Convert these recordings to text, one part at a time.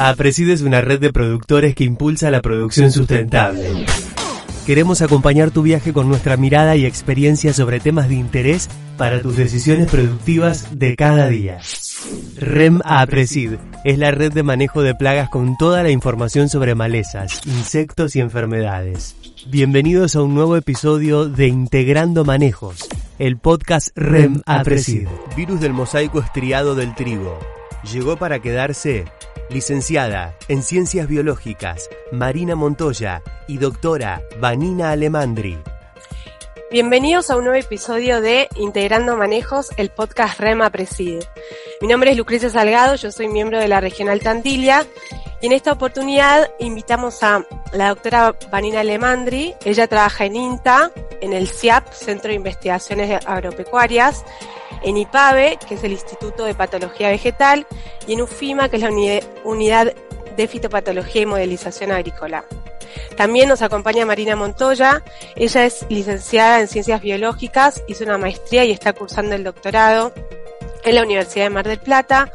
APRESID es una red de productores que impulsa la producción sustentable. Queremos acompañar tu viaje con nuestra mirada y experiencia sobre temas de interés para tus decisiones productivas de cada día. REM APRESID es la red de manejo de plagas con toda la información sobre malezas, insectos y enfermedades. Bienvenidos a un nuevo episodio de Integrando Manejos, el podcast REM APRESID. Virus del mosaico estriado del trigo. Llegó para quedarse licenciada en Ciencias Biológicas Marina Montoya y doctora Vanina Alemandri. Bienvenidos a un nuevo episodio de Integrando Manejos, el podcast REMA Preside. Mi nombre es Lucrecia Salgado, yo soy miembro de la Regional Tantilia y en esta oportunidad invitamos a la doctora Vanina Alemandri. Ella trabaja en INTA, en el CIAP, Centro de Investigaciones Agropecuarias, en IPAVE, que es el Instituto de Patología Vegetal, y en UFIMA, que es la Unidad de Fitopatología y Modelización Agrícola. También nos acompaña Marina Montoya. Ella es licenciada en Ciencias Biológicas, hizo una maestría y está cursando el doctorado en la Universidad de Mar del Plata.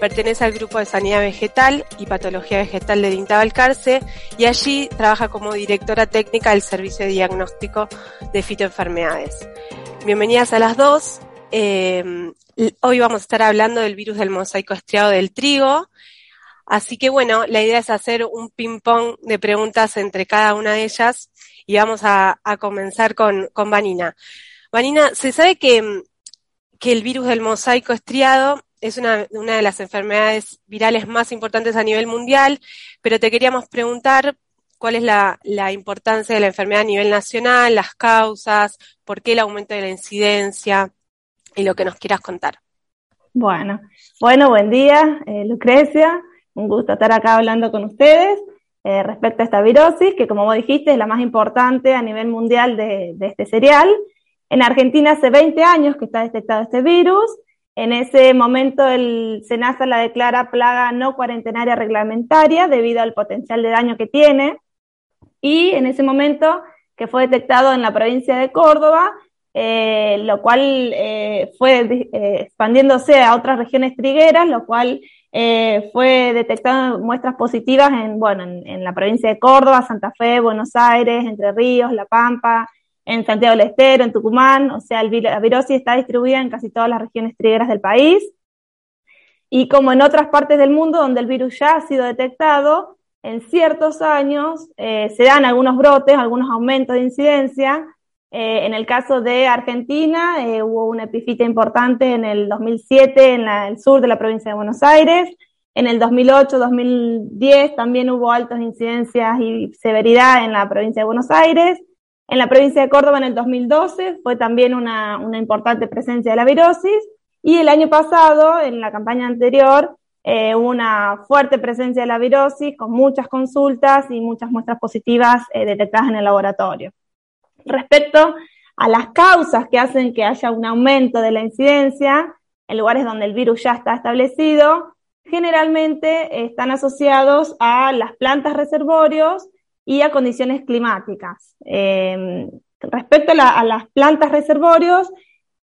Pertenece al grupo de Sanidad Vegetal y Patología Vegetal de Dinta Balcarce y allí trabaja como directora técnica del Servicio de Diagnóstico de Fitoenfermedades. Bienvenidas a las dos. Eh, hoy vamos a estar hablando del virus del mosaico estriado del trigo. Así que bueno, la idea es hacer un ping-pong de preguntas entre cada una de ellas y vamos a, comenzar con, con Vanina. Vanina, se sabe que, que el virus del mosaico estriado es una, de las enfermedades virales más importantes a nivel mundial, pero te queríamos preguntar cuál es la, importancia de la enfermedad a nivel nacional, las causas, por qué el aumento de la incidencia y lo que nos quieras contar. Bueno, bueno, buen día, eh, Lucrecia. Un gusto estar acá hablando con ustedes eh, respecto a esta virosis, que como vos dijiste es la más importante a nivel mundial de, de este cereal. En Argentina hace 20 años que está detectado este virus. En ese momento el SENASA la declara plaga no cuarentenaria reglamentaria debido al potencial de daño que tiene. Y en ese momento que fue detectado en la provincia de Córdoba, eh, lo cual eh, fue eh, expandiéndose a otras regiones trigueras, lo cual fue detectado muestras positivas en, bueno, en, la provincia de Córdoba, Santa Fe, Buenos Aires, Entre Ríos, La Pampa, en Santiago del Estero, en Tucumán, o sea, la virosis está distribuida en casi todas las regiones trigueras del país. Y como en otras partes del mundo donde el virus ya ha sido detectado, en ciertos años se dan algunos brotes, algunos aumentos de incidencia, eh, en el caso de Argentina, eh, hubo una epifita importante en el 2007 en el sur de la provincia de Buenos Aires. En el 2008-2010 también hubo altas incidencias y severidad en la provincia de Buenos Aires. En la provincia de Córdoba en el 2012 fue también una, una importante presencia de la virosis. Y el año pasado, en la campaña anterior, eh, una fuerte presencia de la virosis con muchas consultas y muchas muestras positivas detectadas en el laboratorio. Respecto a las causas que hacen que haya un aumento de la incidencia en lugares donde el virus ya está establecido, generalmente están asociados a las plantas reservorios y a condiciones climáticas. Em, respecto a, las plantas reservorios,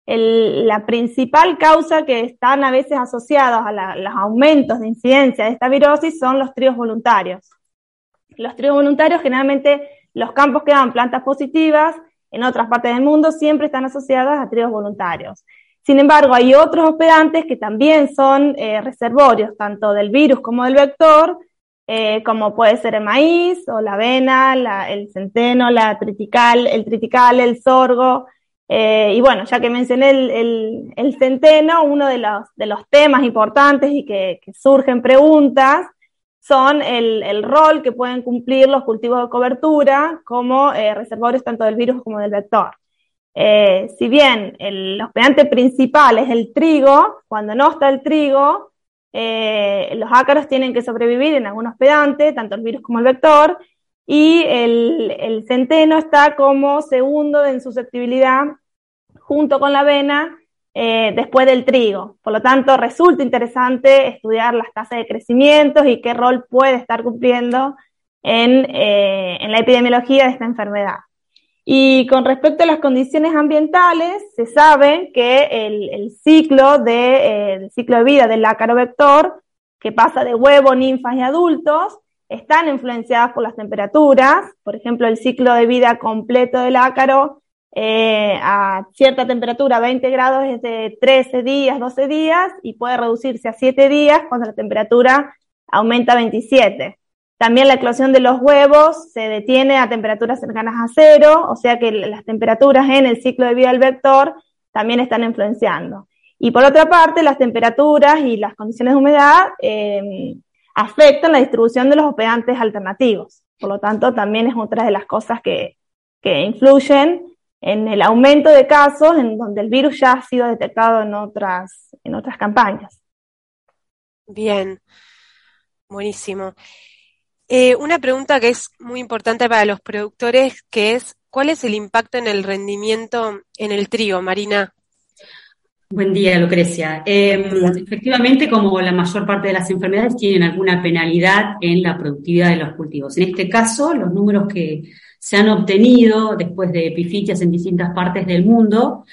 la principal causa que están a veces asociados a los aumentos de incidencia de esta virosis son los tríos voluntarios. Los tríos voluntarios generalmente los campos que dan plantas positivas en otras partes del mundo siempre están asociadas a tríos voluntarios. Sin embargo, hay otros hospedantes que también son eh, reservorios, tanto del virus como del vector, eh, como puede ser el maíz o la avena, el centeno, la tritical, el tritical, el sorgo. Eh, y bueno, ya que mencioné el, centeno, uno de los, de los temas importantes y que surgen preguntas son el, rol que pueden cumplir los cultivos de cobertura como eh, tanto del virus como del vector. Eh, si bien el hospedante principal es el trigo, cuando no está el trigo, eh, los ácaros tienen que sobrevivir en algún hospedante, tanto el virus como el vector, y el, centeno está como segundo en susceptibilidad junto con la avena eh, después del trigo. Por lo tanto, resulta interesante estudiar las tasas de crecimiento y qué rol puede estar cumpliendo en, eh, en la epidemiología de esta enfermedad. Y con respecto a las condiciones ambientales, se sabe que el, ciclo de, eh, el ciclo de vida del ácaro vector que pasa de huevo, ninfas y adultos, están influenciadas por las temperaturas. Por ejemplo, el ciclo de vida completo del ácaro eh, a cierta temperatura, 20 grados, es de 13 días, 12 días, y puede reducirse a 7 días cuando la temperatura aumenta a 27. También la eclosión de los huevos se detiene a temperaturas cercanas a cero, o sea que las temperaturas en el ciclo de vida del vector también están influenciando. Y por otra parte, las temperaturas y las condiciones de humedad eh, afectan la distribución de los hospedantes alternativos. Por lo tanto, también es otra de las cosas que, que influyen en el aumento de casos en donde el virus ya ha sido detectado en otras, en otras campañas. Bien, buenísimo. Eh, una pregunta que es muy importante para los productores, que es, ¿cuál es el impacto en el rendimiento en el trigo, Marina? Buen día, Lucrecia. Eh, efectivamente, como la mayor parte de las enfermedades tienen alguna penalidad en la productividad de los cultivos. En este caso, los números que se han obtenido después de epifitias en distintas partes del mundo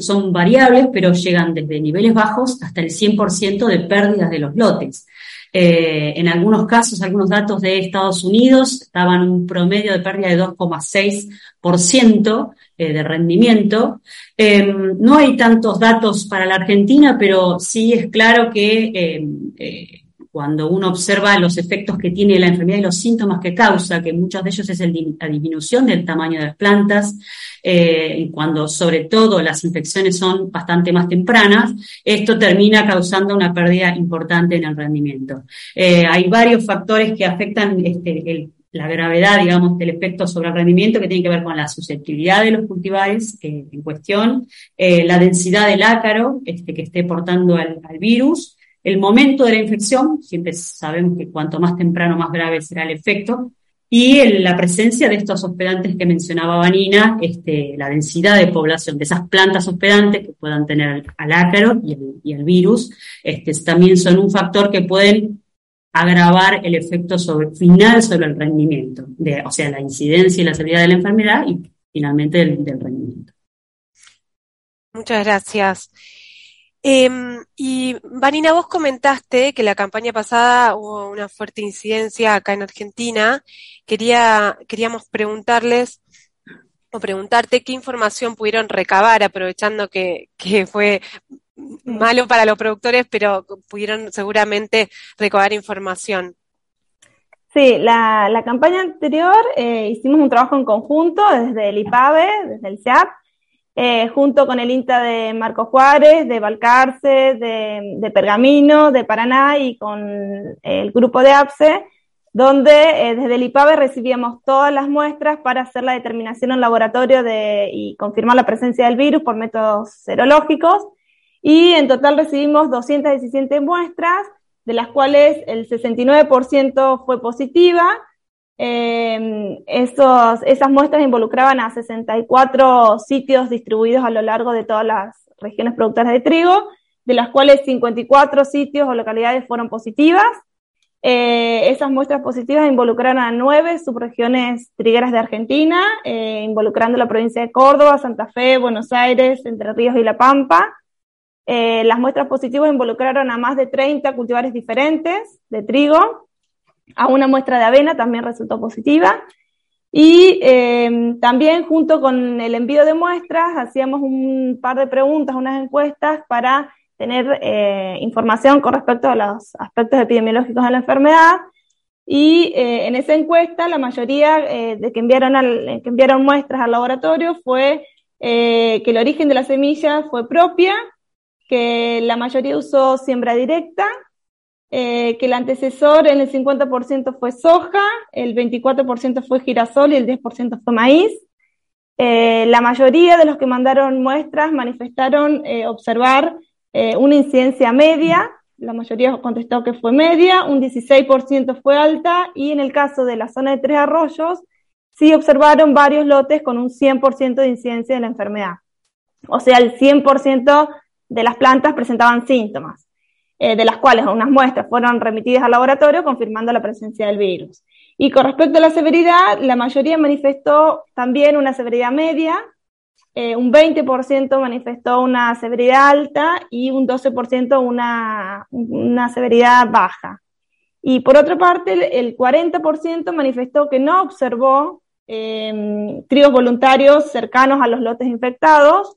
son variables, pero llegan desde niveles bajos hasta el 100% de pérdidas de los lotes. Eh, en algunos casos, algunos datos de Estados Unidos daban un promedio de pérdida de 2,6% eh, de rendimiento. Em, no hay tantos datos para la Argentina, pero sí es claro que em, eh, cuando uno observa los efectos que tiene la enfermedad y los síntomas que causa, que muchos de ellos es la disminución del tamaño de las plantas, eh, cuando sobre todo las infecciones son bastante más tempranas, esto termina causando una pérdida importante en el rendimiento. Eh, hay varios factores que afectan este, la gravedad, digamos, del efecto sobre el rendimiento que tiene que ver con la susceptibilidad de los cultivares eh, en cuestión, la densidad del ácaro este, que esté portando al virus, el momento de la infección, siempre sabemos que cuanto más temprano, más grave será el efecto, y la presencia de estos hospedantes que mencionaba Vanina, este, la densidad de población de esas plantas hospedantes que puedan tener al ácaro y el, virus, este, también son un factor que pueden agravar el efecto final sobre el rendimiento, de, o sea, la incidencia y la severidad de la enfermedad y finalmente del rendimiento. Muchas gracias. Em, y Vanina, vos comentaste que la campaña pasada hubo una fuerte incidencia acá en Argentina. Quería, queríamos preguntarles o preguntarte qué información pudieron recabar, aprovechando que, que fue malo para los productores, pero pudieron seguramente recabar información. Sí, la, la campaña anterior eh, hicimos un trabajo en conjunto desde el IPAVE, desde el CEAP, eh, junto con el INTA de Marco Juárez, de Balcarce, de, Pergamino, de Paraná y con el grupo de APSE, donde eh, desde el IPAVE recibíamos todas las muestras para hacer la determinación en laboratorio de, y confirmar la presencia del virus por métodos serológicos. Y en total recibimos 217 muestras, de las cuales el 69% fue positiva eh, esos, esas muestras involucraban a 64 sitios distribuidos a lo largo de todas las regiones productoras de trigo, de las cuales 54 sitios o localidades fueron positivas. Eh, esas muestras positivas involucraron a nueve subregiones trigueras de Argentina, eh, involucrando la provincia de Córdoba, Santa Fe, Buenos Aires, Entre Ríos y La Pampa. Eh, las muestras positivas involucraron a más de 30 cultivares diferentes de trigo, a una muestra de avena también resultó positiva. Y eh, también junto con el envío de muestras hacíamos un par de preguntas, unas encuestas para tener eh, información con respecto a los aspectos epidemiológicos de la enfermedad. Y eh, en esa encuesta la mayoría de que enviaron, que enviaron muestras al laboratorio fue que el origen de la semilla fue propia, que la mayoría usó siembra directa eh, que el antecesor en el 50% fue soja, el 24% fue girasol y el 10% fue maíz. Eh, la mayoría de los que mandaron muestras manifestaron eh, observar una incidencia media, la mayoría contestó que fue media, un 16% fue alta y en el caso de la zona de Tres Arroyos sí observaron varios lotes con un 100% de incidencia de la enfermedad. O sea, el 100% de las plantas presentaban síntomas. Eh, de las cuales unas muestras fueron remitidas al laboratorio confirmando la presencia del virus. Y con respecto a la severidad, la mayoría manifestó también una severidad media, eh, un 20% manifestó una severidad alta y un 12% una, una severidad baja. Y por otra parte, el 40% manifestó que no observó eh, voluntarios cercanos a los lotes infectados,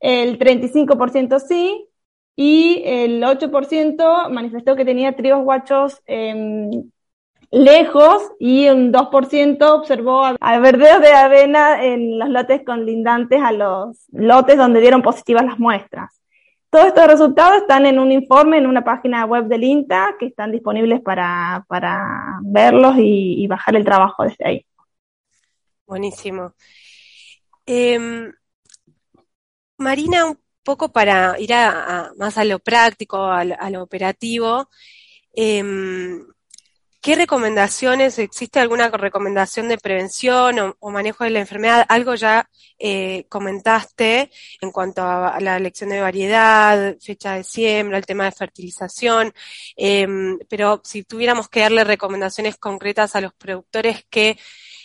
el 35% sí, y el 8% manifestó que tenía tríos guachos em, lejos y un 2% observó verdeos de avena en los lotes conlindantes a los lotes donde dieron positivas las muestras. Todos estos resultados están en un informe en una página web del INTA que están disponibles para, verlos y, bajar el trabajo desde ahí. Buenísimo. Em, Marina, poco para ir a, más a lo práctico, a, lo operativo, em, ¿qué recomendaciones, existe alguna recomendación de prevención o, manejo de la enfermedad? Algo ya eh, comentaste en cuanto a, la elección de variedad, fecha de siembra, el tema de fertilización, em, pero si tuviéramos que darle recomendaciones concretas a los productores, ¿qué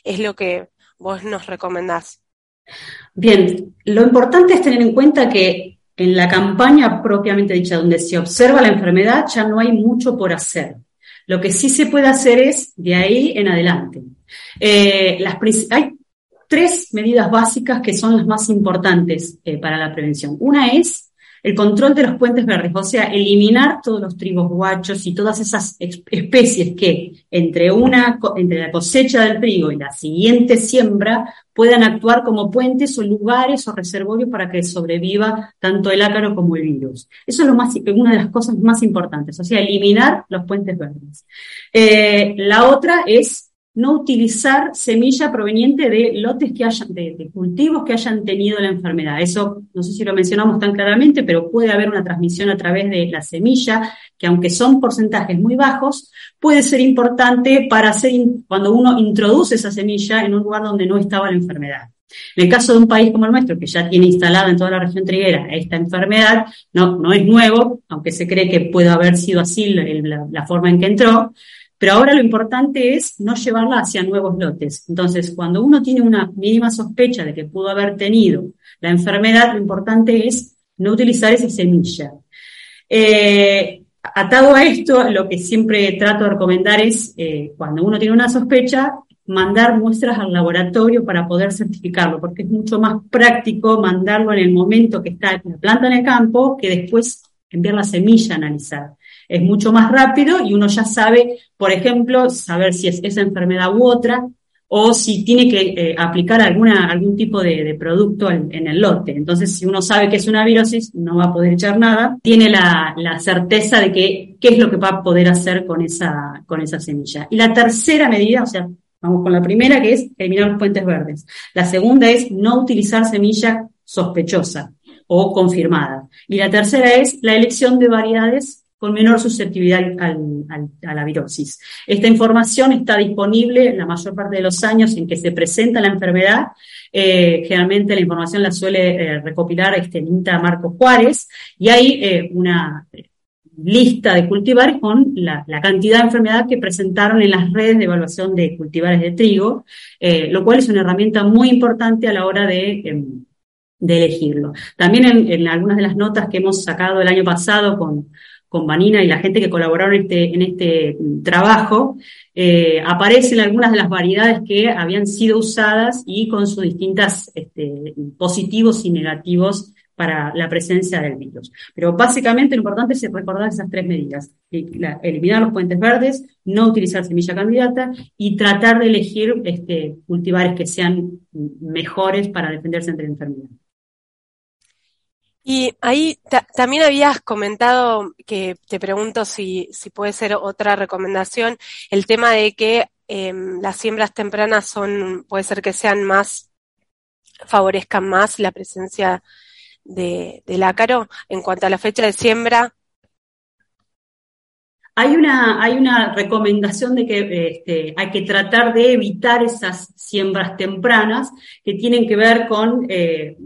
es lo que vos nos recomendás? Bien, lo importante es tener en cuenta que en la campaña propiamente dicha, donde se observa la enfermedad, ya no hay mucho por hacer. Lo que sí se puede hacer es de ahí en adelante. Eh, hay tres medidas básicas que son las más importantes eh, para la prevención. Una es el control de los puentes verdes, o sea, eliminar todos los trigos guachos y todas esas especies que entre una, entre la cosecha del trigo y la siguiente siembra puedan actuar como puentes o lugares o reservorios para que sobreviva tanto el ácaro como el virus. Eso es lo más, una de las cosas más importantes, o sea, eliminar los puentes verdes. Eh, la otra es no utilizar semilla proveniente de lotes que hayan, de, cultivos que hayan tenido la enfermedad. Eso no sé si lo mencionamos tan claramente, pero puede haber una transmisión a través de la semilla, que aunque son porcentajes muy bajos, puede ser importante para hacer cuando uno introduce esa semilla en un lugar donde no estaba la enfermedad. En el caso de un país como el nuestro, que ya tiene instalada en toda la región triguera esta enfermedad, no, no es nuevo, aunque se cree que puede haber sido así la forma en que entró, pero ahora lo importante es no llevarla hacia nuevos lotes. Entonces, cuando uno tiene una mínima sospecha de que pudo haber tenido la enfermedad, lo importante es no utilizar esa semilla. Eh, atado a esto, lo que siempre trato de recomendar es, eh, cuando uno tiene una sospecha, mandar muestras al laboratorio para poder certificarlo, porque es mucho más práctico mandarlo en el momento que está la planta en el campo que después enviar la semilla a analizar es mucho más rápido y uno ya sabe, por ejemplo, saber si es esa enfermedad u otra, o si tiene que eh, aplicar alguna, algún tipo de, producto en, el lote. Entonces, si uno sabe que es una virosis, no va a poder echar nada, tiene la, certeza de que qué es lo que va a poder hacer con esa, con esa semilla. Y la tercera medida, o sea, vamos con la primera, que es eliminar los puentes verdes. La segunda es no utilizar semilla sospechosa o confirmada. Y la tercera es la elección de variedades con menor susceptibilidad a la virosis. Esta información está disponible la mayor parte de los años en que se presenta la enfermedad. Eh, generalmente la información la suele eh, recopilar este INTA Marco Juárez y hay eh, una lista de cultivares con la, cantidad de enfermedad que presentaron en las redes de evaluación de cultivares de trigo, lo cual es una herramienta muy importante a la hora de em, elegirlo. También en, algunas de las notas que hemos sacado el año pasado con, con Vanina y la gente que colaboraron en este, en este trabajo, eh, aparecen algunas de las variedades que habían sido usadas y con sus distintas este, positivos y negativos para la presencia del virus. Pero básicamente lo importante es recordar esas tres medidas. eliminar los puentes verdes, no utilizar semilla candidata y tratar de elegir este, cultivares que sean mejores para defenderse ante la enfermedad. Y ahí también habías comentado que te pregunto si, si puede ser otra recomendación, el tema de que em, las siembras tempranas son, puede ser que sean más, favorezcan más la presencia de, del ácaro en cuanto a la fecha de siembra. Hay una, hay una recomendación de que este, hay que tratar de evitar esas siembras tempranas que tienen que ver con eh,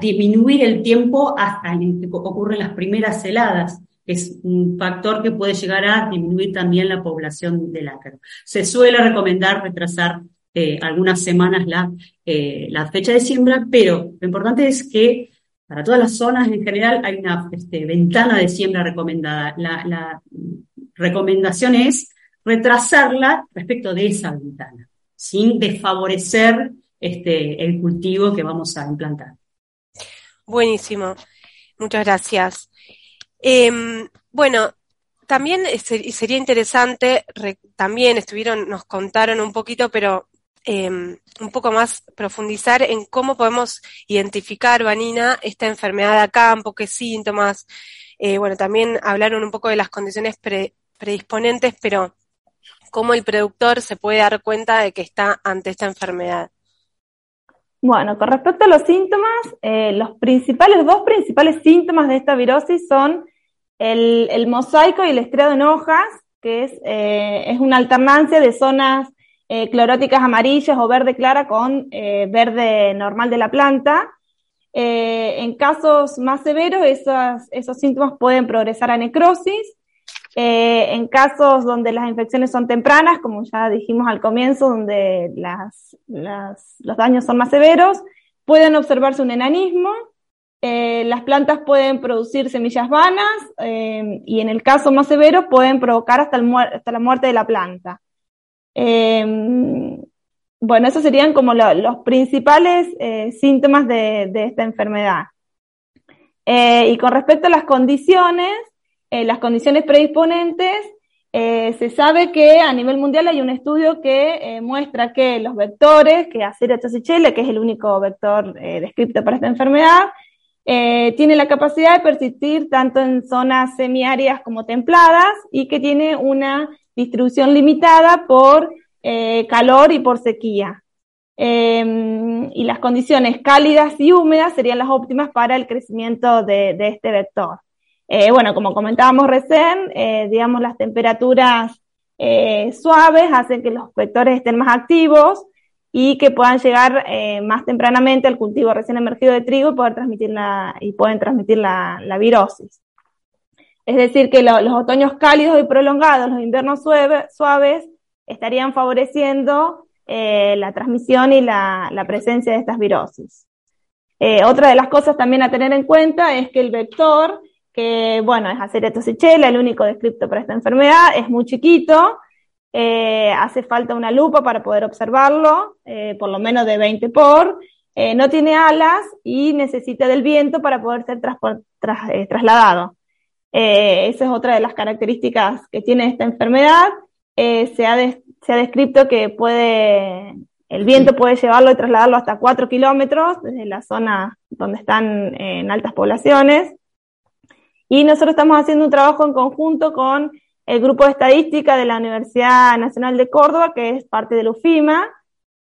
disminuir el tiempo hasta que ocurren las primeras heladas, es un factor que puede llegar a disminuir también la población del ácaro. Se suele recomendar retrasar eh, algunas semanas la, eh, la fecha de siembra, pero lo importante es que para todas las zonas en general hay una este, ventana de siembra recomendada. La, recomendación es retrasarla respecto de esa ventana, sin desfavorecer este, el cultivo que vamos a implantar. Buenísimo, muchas gracias. Em, bueno, también sería interesante, también estuvieron, nos contaron un poquito, pero em, un poco más profundizar en cómo podemos identificar, Vanina, esta enfermedad a campo, qué síntomas. Eh, bueno, también hablaron un poco de las condiciones predisponentes, pero cómo el productor se puede dar cuenta de que está ante esta enfermedad. Bueno, con respecto a los síntomas, eh, los principales, dos principales síntomas de esta virosis son el, mosaico y el estriado en hojas, que es, eh, es una alternancia de zonas eh, cloróticas amarillas o verde clara con eh, verde normal de la planta. en casos más severos, esos, esos síntomas pueden progresar a necrosis. en casos donde las infecciones son tempranas, como ya dijimos al comienzo, donde las, los daños son más severos, pueden observarse un enanismo. Eh, las plantas pueden producir semillas vanas eh, y en el caso más severo pueden provocar hasta, hasta la muerte de la planta. Eh, bueno, esos serían como los principales síntomas de, esta enfermedad. y con respecto a las condiciones, las condiciones predisponentes, se sabe que a nivel mundial hay un estudio que muestra que los vectores, que Aceriotocichele, que es el único vector descrito para esta enfermedad, eh, tiene la capacidad de persistir tanto en zonas semiáridas como templadas y que tiene una distribución limitada por eh, calor y por sequía. Em, y las condiciones cálidas y húmedas serían las óptimas para el crecimiento de, de este vector. Eh, bueno, como comentábamos recién, digamos, las temperaturas suaves hacen que los vectores estén más activos, y que puedan llegar eh, más tempranamente al cultivo recién emergido de trigo y, poder transmitir la, y pueden transmitir la, la virosis. Es decir, que los otoños cálidos y prolongados, los inviernos suaves, estarían favoreciendo eh, la transmisión y la, la, presencia de estas virosis. Eh, otra de las cosas también a tener en cuenta es que el vector, que bueno, es Aceratosychela, el único descripto para esta enfermedad, es muy chiquito, eh, hace falta una lupa para poder observarlo, eh, por lo menos de 20 por, eh, no tiene alas y necesita del viento para poder ser trasladado. esa es otra de las características que tiene esta enfermedad. Se ha, se, ha descrito que puede, el viento puede llevarlo y trasladarlo hasta 4 kilómetros desde la zona donde están en altas poblaciones. Y nosotros estamos haciendo un trabajo en conjunto con el grupo de estadística de la Universidad Nacional de Córdoba, que es parte del UFIMA,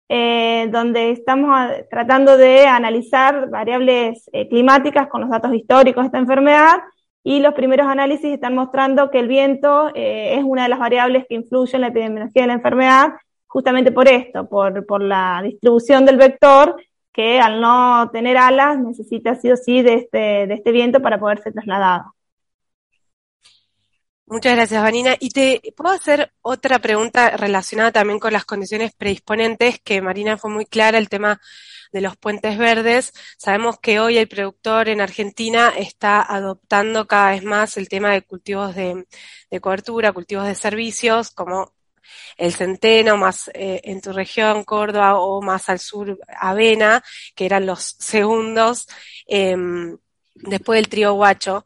eh, donde estamos tratando de analizar variables eh, climáticas con los datos históricos de esta enfermedad y los primeros análisis están mostrando que el viento eh, es una de las variables que influye en la epidemiología de la enfermedad, justamente por esto, por, por la distribución del vector, que al no tener alas necesita sí o sí de este, de este viento para poder ser trasladado. Muchas gracias, Vanina. Y te puedo hacer otra pregunta relacionada también con las condiciones predisponentes, que Marina fue muy clara, el tema de los puentes verdes. Sabemos que hoy el productor en Argentina está adoptando cada vez más el tema de cultivos de, cobertura, cultivos de servicios, como el centeno, más eh, en tu región, Córdoba, o más al sur, avena, que eran los segundos em, después del trío guacho.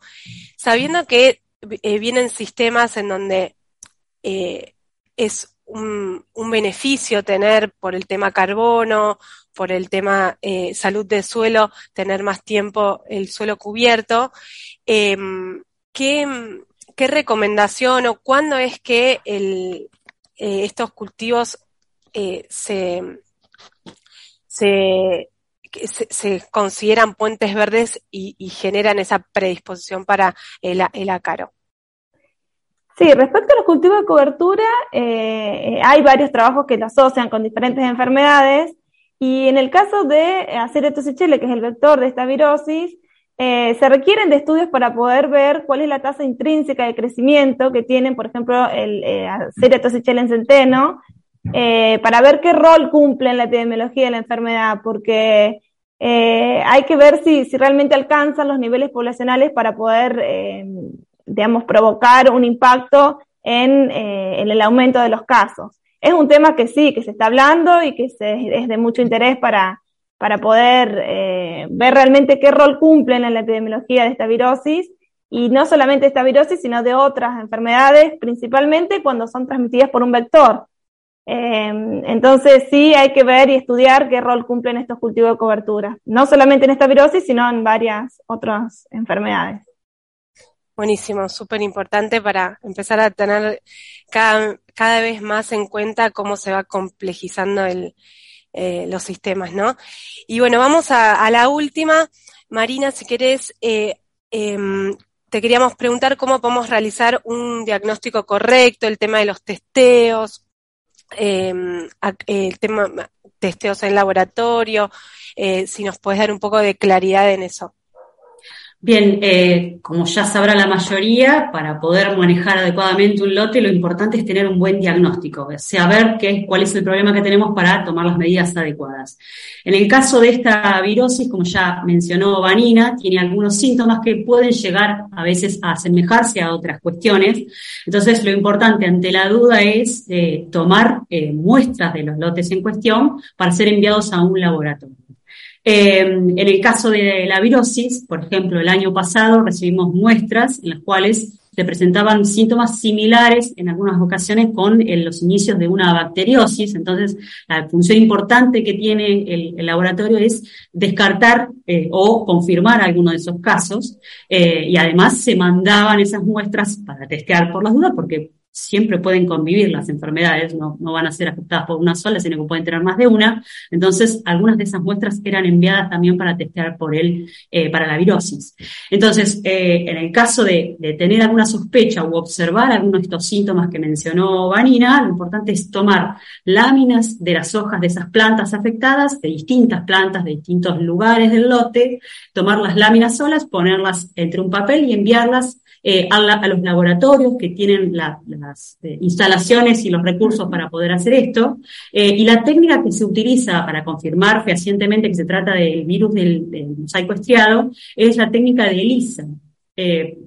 Sabiendo que eh, vienen sistemas en donde eh, es un, beneficio tener por el tema carbono, por el tema eh, salud del suelo, tener más tiempo el suelo cubierto. Em, ¿qué, recomendación o cuándo es que estos cultivos se, se se, consideran puentes verdes y, generan esa predisposición para el, el ácaro. Sí, respecto a los cultivos de cobertura, eh, hay varios trabajos que lo asocian con diferentes enfermedades. Y en el caso de Aceriotocichele, que es el vector de esta virosis, eh, se requieren de estudios para poder ver cuál es la tasa intrínseca de crecimiento que tienen, por ejemplo, el eh, en centeno, eh, para ver qué rol cumple en la epidemiología de la enfermedad, porque eh, hay que ver si, si, realmente alcanzan los niveles poblacionales para poder, eh, digamos, provocar un impacto en, en, el aumento de los casos. Es un tema que sí, que se está hablando y que es de mucho interés para, para poder ver realmente qué rol cumplen en la epidemiología de esta virosis y no solamente esta virosis, sino de otras enfermedades, principalmente cuando son transmitidas por un vector. Eh, entonces sí hay que ver y estudiar qué rol cumplen estos cultivos de cobertura, no solamente en esta virosis, sino en varias otras enfermedades. Buenísimo, súper importante para empezar a tener cada, cada, vez más en cuenta cómo se va complejizando el, eh, los sistemas, ¿no? Y bueno, vamos a, a la última. Marina, si querés, eh, eh, te queríamos preguntar cómo podemos realizar un diagnóstico correcto, el tema de los testeos, eh, el tema testeos en laboratorio, eh, si nos puedes dar un poco de claridad en eso. Bien, eh, como ya sabrá la mayoría, para poder manejar adecuadamente un lote, lo importante es tener un buen diagnóstico, saber qué, cuál es el problema que tenemos para tomar las medidas adecuadas. En el caso de esta virosis, como ya mencionó Vanina, tiene algunos síntomas que pueden llegar a veces a asemejarse a otras cuestiones. Entonces, lo importante ante la duda es eh, tomar eh, muestras de los lotes en cuestión para ser enviados a un laboratorio. Eh, en el caso de la virosis, por ejemplo, el año pasado recibimos muestras en las cuales se presentaban síntomas similares en algunas ocasiones con eh, los inicios de una bacteriosis. Entonces, la función importante que tiene el, laboratorio es descartar eh, o confirmar alguno de esos casos. y además se mandaban esas muestras para testear por las dudas, porque siempre pueden convivir las enfermedades, no, no, van a ser afectadas por una sola, sino que pueden tener más de una. Entonces, algunas de esas muestras eran enviadas también para testear por él, eh, para la virosis. Entonces, eh, en el caso de, de, tener alguna sospecha u observar algunos de estos síntomas que mencionó Vanina, lo importante es tomar láminas de las hojas de esas plantas afectadas, de distintas plantas, de distintos lugares del lote, tomar las láminas solas, ponerlas entre un papel y enviarlas eh, a, los laboratorios que tienen las eh, instalaciones y los recursos para poder hacer esto. Eh, y la técnica que se utiliza para confirmar fehacientemente que se trata del virus del, mosaico estriado es la técnica de ELISA.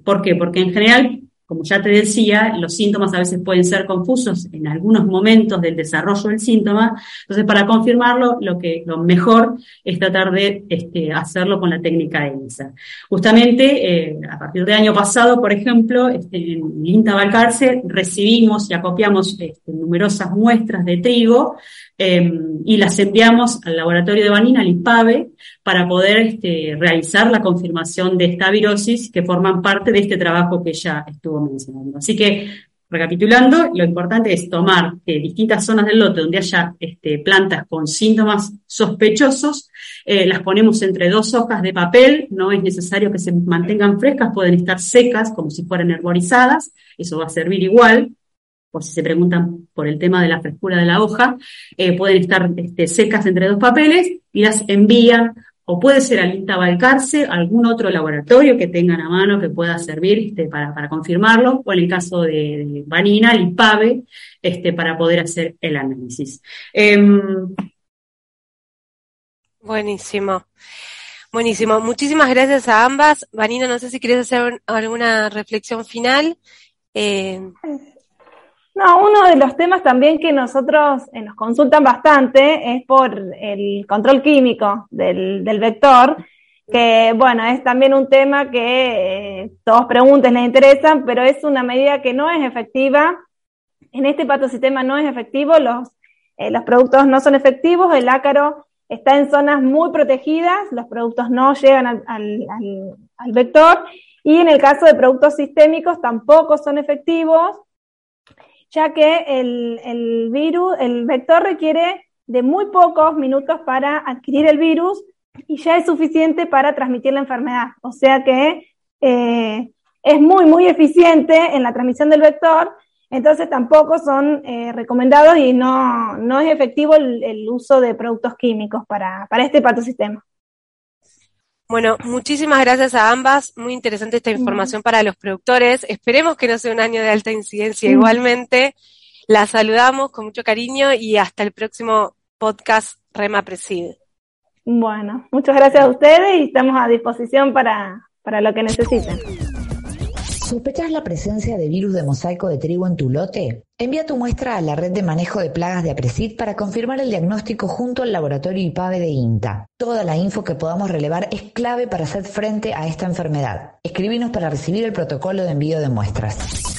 ¿Por qué? Porque en general como ya te decía, los síntomas a veces pueden ser confusos en algunos momentos del desarrollo del síntoma. Entonces, para confirmarlo, lo que lo mejor es tratar de este, hacerlo con la técnica de ELISA. Justamente, eh, a partir del año pasado, por ejemplo, este, en INTA Balcarce recibimos y acopiamos este, numerosas muestras de trigo Em, y las enviamos al laboratorio de Vanina, al IPAVE, para poder este, realizar la confirmación de esta virosis que forman parte de este trabajo que ya estuvo mencionando. Así que, recapitulando, lo importante es tomar eh, distintas zonas del lote donde haya este, plantas con síntomas sospechosos, eh, las ponemos entre dos hojas de papel, no es necesario que se mantengan frescas, pueden estar secas como si fueran herborizadas, eso va a servir igual, por si se preguntan por el tema de la frescura de la hoja, eh, pueden estar este, secas entre dos papeles y las envían, o puede ser al INTA Balcarce, algún otro laboratorio que tengan a mano que pueda servir este, para, para, confirmarlo, o en el caso de, de Vanina, el IPAVE, este, para poder hacer el análisis. Em, Buenísimo. Buenísimo. Muchísimas gracias a ambas. Vanina, no sé si quieres hacer alguna reflexión final. Eh, no, uno de los temas también que nosotros eh, nos consultan bastante es por el control químico del, del vector, que bueno, es también un tema que eh, todos pregunten, les interesan, pero es una medida que no es efectiva. En este patosistema no es efectivo, los, eh, los productos no son efectivos, el ácaro está en zonas muy protegidas, los productos no llegan al, al vector, y en el caso de productos sistémicos tampoco son efectivos ya que el, virus, el vector requiere de muy pocos minutos para adquirir el virus y ya es suficiente para transmitir la enfermedad. O sea que eh, es muy, muy eficiente en la transmisión del vector, entonces tampoco son eh, recomendados y no, no es efectivo el, uso de productos químicos para, para este patosistema. Bueno, muchísimas gracias a ambas. Muy interesante esta información para los productores. Esperemos que no sea un año de alta incidencia igualmente. La saludamos con mucho cariño y hasta el próximo podcast Rema Preside. Bueno, muchas gracias a ustedes y estamos a disposición para, para lo que necesiten. ¿Sospechas la presencia de virus de mosaico de trigo en tu lote? Envía tu muestra a la red de manejo de plagas de Apresid para confirmar el diagnóstico junto al laboratorio IPAVE de INTA. Toda la info que podamos relevar es clave para hacer frente a esta enfermedad. Escribinos para recibir el protocolo de envío de muestras.